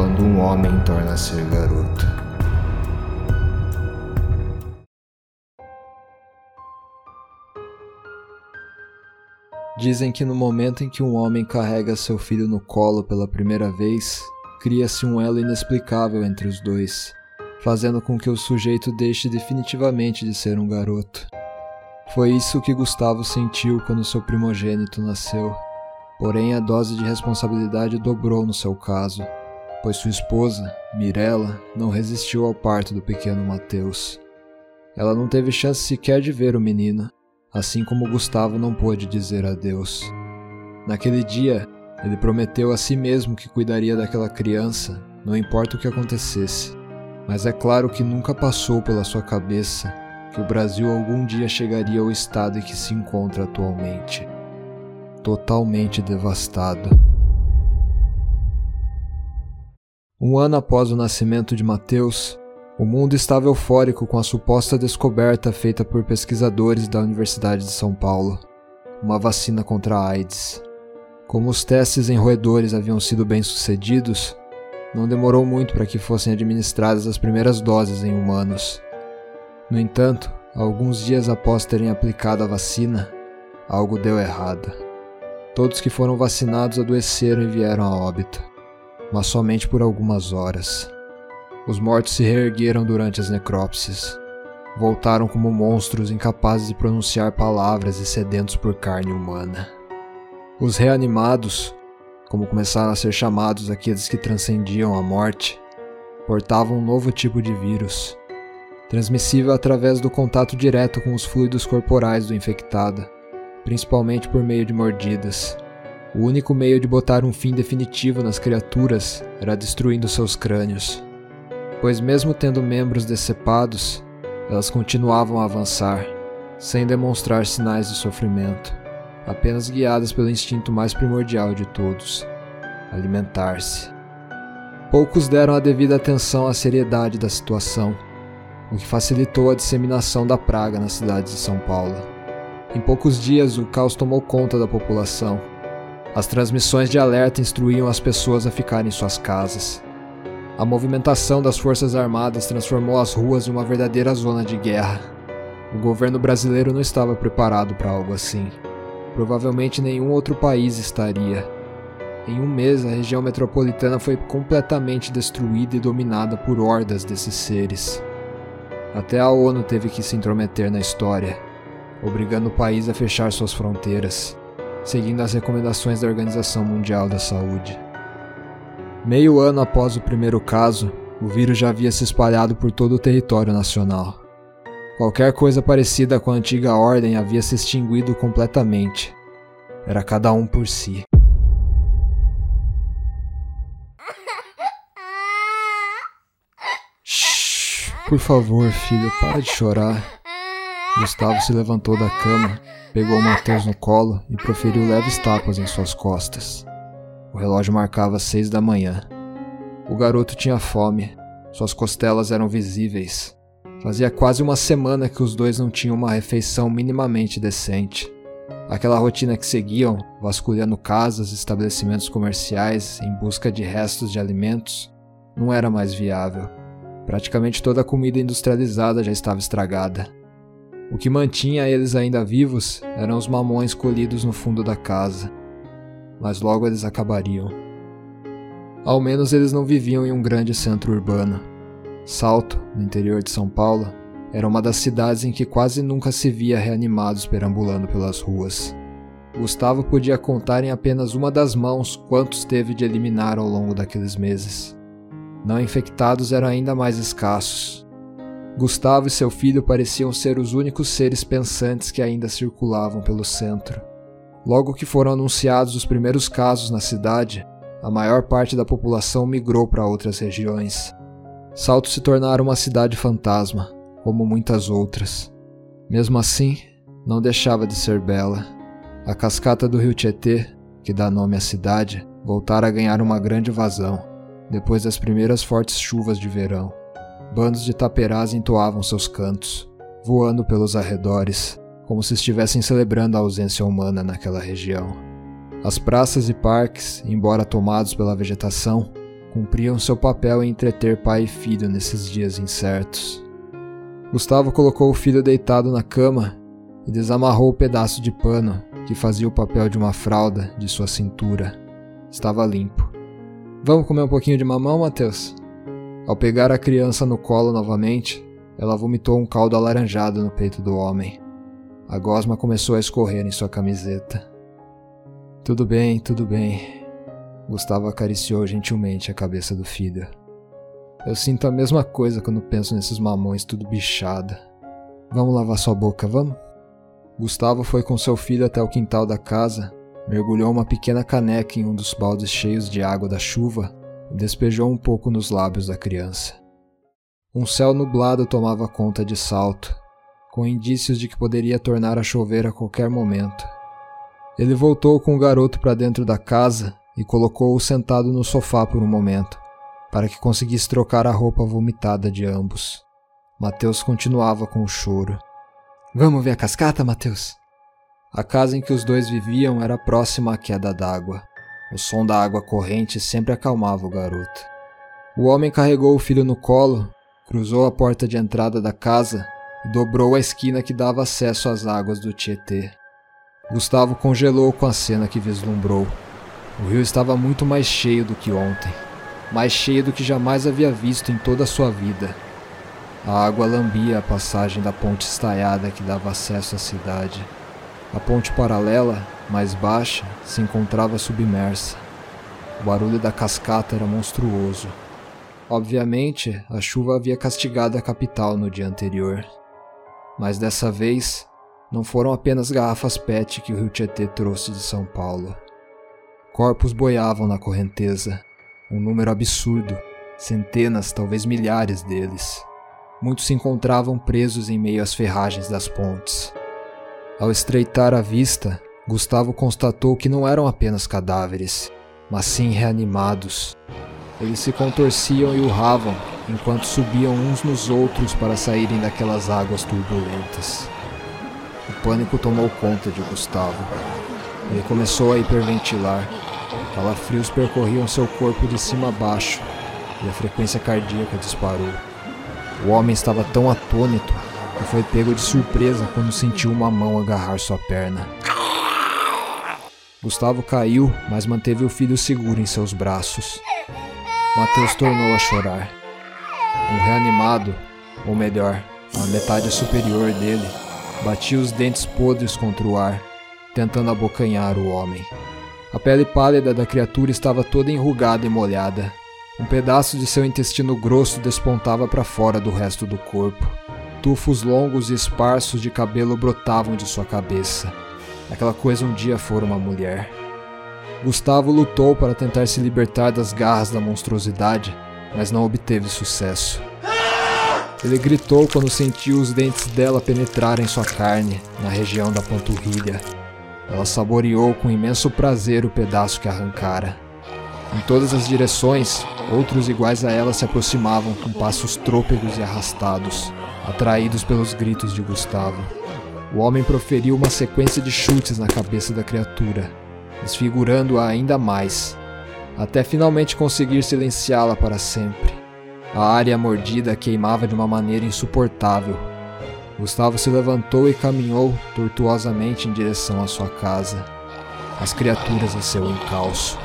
quando um homem torna a ser garoto. Dizem que no momento em que um homem carrega seu filho no colo pela primeira vez, cria-se um elo inexplicável entre os dois, fazendo com que o sujeito deixe definitivamente de ser um garoto. Foi isso que Gustavo sentiu quando seu primogênito nasceu. Porém, a dose de responsabilidade dobrou no seu caso, pois sua esposa, Mirella, não resistiu ao parto do pequeno Mateus. Ela não teve chance sequer de ver o menino, assim como Gustavo não pôde dizer adeus. Naquele dia, ele prometeu a si mesmo que cuidaria daquela criança, não importa o que acontecesse. Mas é claro que nunca passou pela sua cabeça que o Brasil algum dia chegaria ao estado em que se encontra atualmente totalmente devastado. Um ano após o nascimento de Mateus, o mundo estava eufórico com a suposta descoberta feita por pesquisadores da Universidade de São Paulo, uma vacina contra a AIDS. Como os testes em roedores haviam sido bem-sucedidos, não demorou muito para que fossem administradas as primeiras doses em humanos. No entanto, alguns dias após terem aplicado a vacina, algo deu errado. Todos que foram vacinados adoeceram e vieram a óbito, mas somente por algumas horas. Os mortos se reergueram durante as necrópsias. Voltaram como monstros incapazes de pronunciar palavras e sedentos por carne humana. Os reanimados, como começaram a ser chamados aqueles que transcendiam a morte, portavam um novo tipo de vírus, transmissível através do contato direto com os fluidos corporais do infectado, principalmente por meio de mordidas. O único meio de botar um fim definitivo nas criaturas era destruindo seus crânios pois, mesmo tendo membros decepados, elas continuavam a avançar, sem demonstrar sinais de sofrimento, apenas guiadas pelo instinto mais primordial de todos: alimentar-se. Poucos deram a devida atenção à seriedade da situação, o que facilitou a disseminação da praga na cidade de São Paulo. Em poucos dias, o caos tomou conta da população. As transmissões de alerta instruíam as pessoas a ficarem em suas casas. A movimentação das Forças Armadas transformou as ruas em uma verdadeira zona de guerra. O governo brasileiro não estava preparado para algo assim. Provavelmente nenhum outro país estaria. Em um mês, a região metropolitana foi completamente destruída e dominada por hordas desses seres. Até a ONU teve que se intrometer na história, obrigando o país a fechar suas fronteiras, seguindo as recomendações da Organização Mundial da Saúde. Meio ano após o primeiro caso, o vírus já havia se espalhado por todo o território nacional. Qualquer coisa parecida com a antiga ordem havia se extinguido completamente. Era cada um por si. Shhh, por favor, filho, para de chorar. Gustavo se levantou da cama, pegou Mateus no colo e proferiu leves tapas em suas costas. O relógio marcava seis da manhã. O garoto tinha fome, suas costelas eram visíveis. Fazia quase uma semana que os dois não tinham uma refeição minimamente decente. Aquela rotina que seguiam, vasculhando casas, estabelecimentos comerciais em busca de restos de alimentos, não era mais viável. Praticamente toda a comida industrializada já estava estragada. O que mantinha eles ainda vivos eram os mamões colhidos no fundo da casa mas logo eles acabariam. Ao menos eles não viviam em um grande centro urbano. Salto, no interior de São Paulo, era uma das cidades em que quase nunca se via reanimados perambulando pelas ruas. Gustavo podia contar em apenas uma das mãos quantos teve de eliminar ao longo daqueles meses. Não infectados eram ainda mais escassos. Gustavo e seu filho pareciam ser os únicos seres pensantes que ainda circulavam pelo centro. Logo que foram anunciados os primeiros casos na cidade, a maior parte da população migrou para outras regiões. Salto se tornara uma cidade fantasma, como muitas outras. Mesmo assim, não deixava de ser bela. A cascata do rio Tietê, que dá nome à cidade, voltara a ganhar uma grande vazão, depois das primeiras fortes chuvas de verão. Bandos de taperás entoavam seus cantos, voando pelos arredores, como se estivessem celebrando a ausência humana naquela região. As praças e parques, embora tomados pela vegetação, cumpriam seu papel em entreter pai e filho nesses dias incertos. Gustavo colocou o filho deitado na cama e desamarrou o pedaço de pano que fazia o papel de uma fralda de sua cintura. Estava limpo. Vamos comer um pouquinho de mamão, Mateus? Ao pegar a criança no colo novamente, ela vomitou um caldo alaranjado no peito do homem. A gosma começou a escorrer em sua camiseta. Tudo bem, tudo bem. Gustavo acariciou gentilmente a cabeça do filho. Eu sinto a mesma coisa quando penso nesses mamões tudo bichada. Vamos lavar sua boca, vamos? Gustavo foi com seu filho até o quintal da casa, mergulhou uma pequena caneca em um dos baldes cheios de água da chuva despejou um pouco nos lábios da criança. Um céu nublado tomava conta de Salto, com indícios de que poderia tornar a chover a qualquer momento. Ele voltou com o garoto para dentro da casa e colocou-o sentado no sofá por um momento para que conseguisse trocar a roupa vomitada de ambos. Mateus continuava com o choro. Vamos ver a cascata, Mateus? A casa em que os dois viviam era próxima à queda d'água. O som da água corrente sempre acalmava o garoto. O homem carregou o filho no colo, cruzou a porta de entrada da casa e dobrou a esquina que dava acesso às águas do Tietê. Gustavo congelou com a cena que vislumbrou. O rio estava muito mais cheio do que ontem mais cheia do que jamais havia visto em toda a sua vida. A água lambia a passagem da ponte estaiada que dava acesso à cidade. A ponte paralela, mais baixa, se encontrava submersa. O barulho da cascata era monstruoso. Obviamente, a chuva havia castigado a capital no dia anterior. Mas dessa vez, não foram apenas garrafas PET que o rio Tietê trouxe de São Paulo. Corpos boiavam na correnteza, um número absurdo, centenas, talvez milhares deles. Muitos se encontravam presos em meio às ferragens das pontes. Ao estreitar a vista, Gustavo constatou que não eram apenas cadáveres, mas sim reanimados. Eles se contorciam e urravam enquanto subiam uns nos outros para saírem daquelas águas turbulentas. O pânico tomou conta de Gustavo. Ele começou a hiperventilar Calafrios percorriam seu corpo de cima a baixo e a frequência cardíaca disparou. O homem estava tão atônito que foi pego de surpresa quando sentiu uma mão agarrar sua perna. Gustavo caiu, mas manteve o filho seguro em seus braços. Mateus tornou a chorar. Um reanimado, ou melhor, a metade superior dele, batia os dentes podres contra o ar, tentando abocanhar o homem. A pele pálida da criatura estava toda enrugada e molhada. Um pedaço de seu intestino grosso despontava para fora do resto do corpo. Tufos longos e esparsos de cabelo brotavam de sua cabeça. Aquela coisa um dia fora uma mulher. Gustavo lutou para tentar se libertar das garras da monstruosidade, mas não obteve sucesso. Ele gritou quando sentiu os dentes dela penetrarem sua carne, na região da panturrilha. Ela saboreou com imenso prazer o pedaço que arrancara. Em todas as direções, outros iguais a ela se aproximavam com passos trôpegos e arrastados, atraídos pelos gritos de Gustavo. O homem proferiu uma sequência de chutes na cabeça da criatura, desfigurando-a ainda mais, até finalmente conseguir silenciá-la para sempre. A área mordida queimava de uma maneira insuportável, Gustavo se levantou e caminhou tortuosamente em direção à sua casa, as criaturas em seu encalço.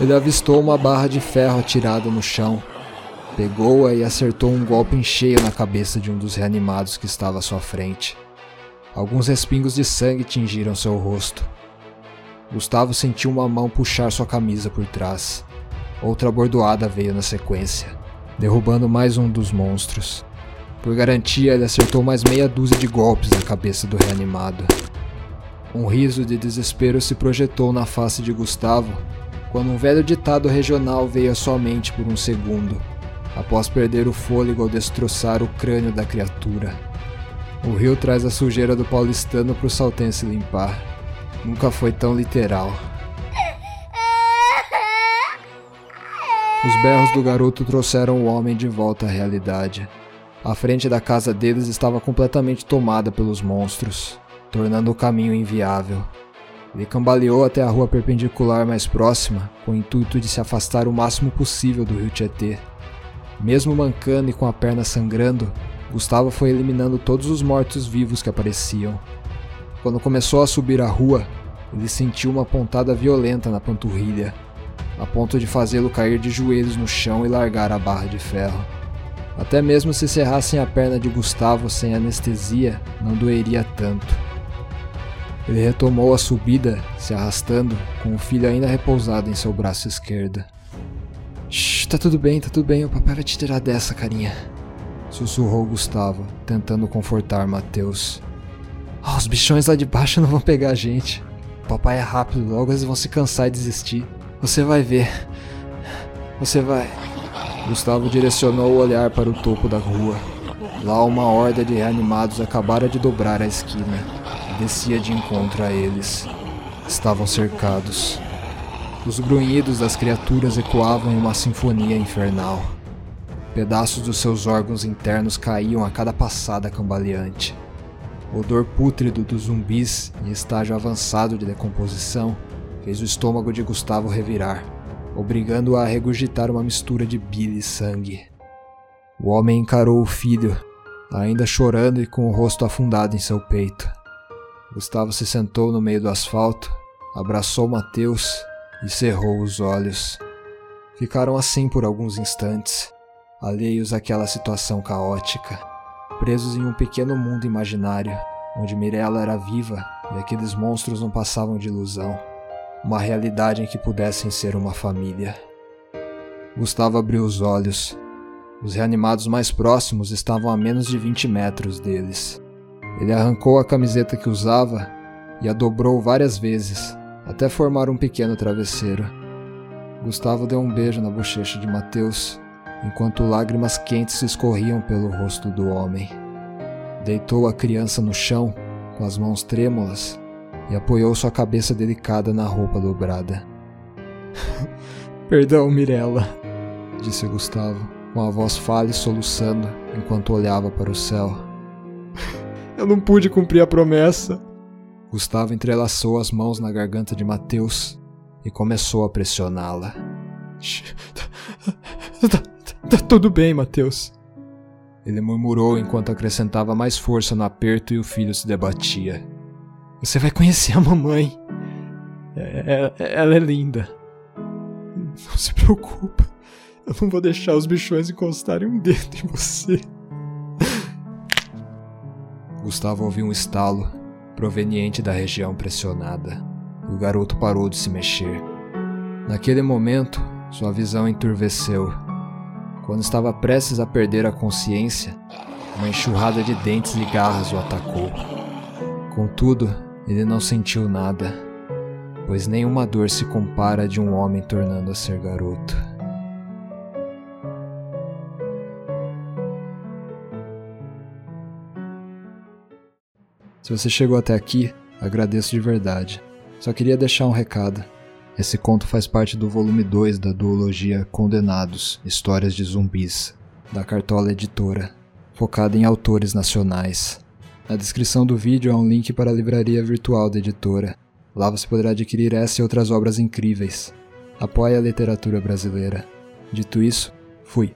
Ele avistou uma barra de ferro atirada no chão, pegou-a e acertou um golpe em cheio na cabeça de um dos reanimados que estava à sua frente. Alguns respingos de sangue tingiram seu rosto. Gustavo sentiu uma mão puxar sua camisa por trás. Outra bordoada veio na sequência, derrubando mais um dos monstros. Por garantia, ele acertou mais meia dúzia de golpes na cabeça do reanimado. Um riso de desespero se projetou na face de Gustavo quando um velho ditado regional veio à sua mente por um segundo, após perder o fôlego ao destroçar o crânio da criatura. O rio traz a sujeira do paulistano para o saltense limpar. Nunca foi tão literal. Os berros do garoto trouxeram o homem de volta à realidade. A frente da casa deles estava completamente tomada pelos monstros, tornando o caminho inviável. Ele cambaleou até a rua perpendicular mais próxima, com o intuito de se afastar o máximo possível do rio Tietê. Mesmo mancando e com a perna sangrando, Gustavo foi eliminando todos os mortos-vivos que apareciam. Quando começou a subir a rua, ele sentiu uma pontada violenta na panturrilha, a ponto de fazê-lo cair de joelhos no chão e largar a barra de ferro. Até mesmo se serrassem a perna de Gustavo sem anestesia, não doeria tanto. Ele retomou a subida, se arrastando, com o filho ainda repousado em seu braço esquerdo. Shh, tá tudo bem, tá tudo bem, o papai vai te tirar dessa, carinha. Sussurrou Gustavo, tentando confortar Mateus. Oh, os bichões lá de baixo não vão pegar a gente. O papai é rápido, logo eles vão se cansar e desistir. Você vai ver. Você vai. Gustavo direcionou o olhar para o topo da rua. Lá uma horda de reanimados acabara de dobrar a esquina descia de encontro a eles. Estavam cercados. Os grunhidos das criaturas ecoavam em uma sinfonia infernal. Pedaços dos seus órgãos internos caíam a cada passada cambaleante. O odor pútrido dos zumbis, em estágio avançado de decomposição, fez o estômago de Gustavo revirar, obrigando-o a regurgitar uma mistura de bile e sangue. O homem encarou o filho, ainda chorando e com o rosto afundado em seu peito. Gustavo se sentou no meio do asfalto, abraçou Mateus e cerrou os olhos. Ficaram assim por alguns instantes, alheios àquela situação caótica, presos em um pequeno mundo imaginário, onde Mirella era viva e aqueles monstros não passavam de ilusão, uma realidade em que pudessem ser uma família. Gustavo abriu os olhos. Os reanimados mais próximos estavam a menos de 20 metros deles. Ele arrancou a camiseta que usava e a dobrou várias vezes, até formar um pequeno travesseiro. Gustavo deu um beijo na bochecha de Mateus, enquanto lágrimas quentes escorriam pelo rosto do homem. Deitou a criança no chão, com as mãos trêmulas, e apoiou sua cabeça delicada na roupa dobrada. Perdão, Mirella, disse Gustavo, com a voz falha e soluçando, enquanto olhava para o céu. Eu não pude cumprir a promessa. Gustavo entrelaçou as mãos na garganta de Mateus e começou a pressioná-la. Tá, tá, tá, tudo bem, Mateus. Ele murmurou enquanto acrescentava mais força no aperto e o filho se debatia. Você vai conhecer a mamãe. É, é, ela é linda. Não se preocupa. Eu não vou deixar os bichões encostarem um dedo em você. Gustavo ouviu um estalo proveniente da região pressionada. O garoto parou de se mexer. Naquele momento, sua visão enturveceu. Quando estava prestes a perder a consciência, uma enxurrada de dentes e garras o atacou. Contudo, ele não sentiu nada, pois nenhuma dor se compara de um homem tornando a ser garoto. Se você chegou até aqui, agradeço de verdade. Só queria deixar um recado. Esse conto faz parte do volume 2 da duologia Condenados Histórias de Zumbis, da Cartola Editora, focada em autores nacionais. Na descrição do vídeo há um link para a livraria virtual da editora. Lá você poderá adquirir essa e outras obras incríveis. Apoie a literatura brasileira. Dito isso, fui.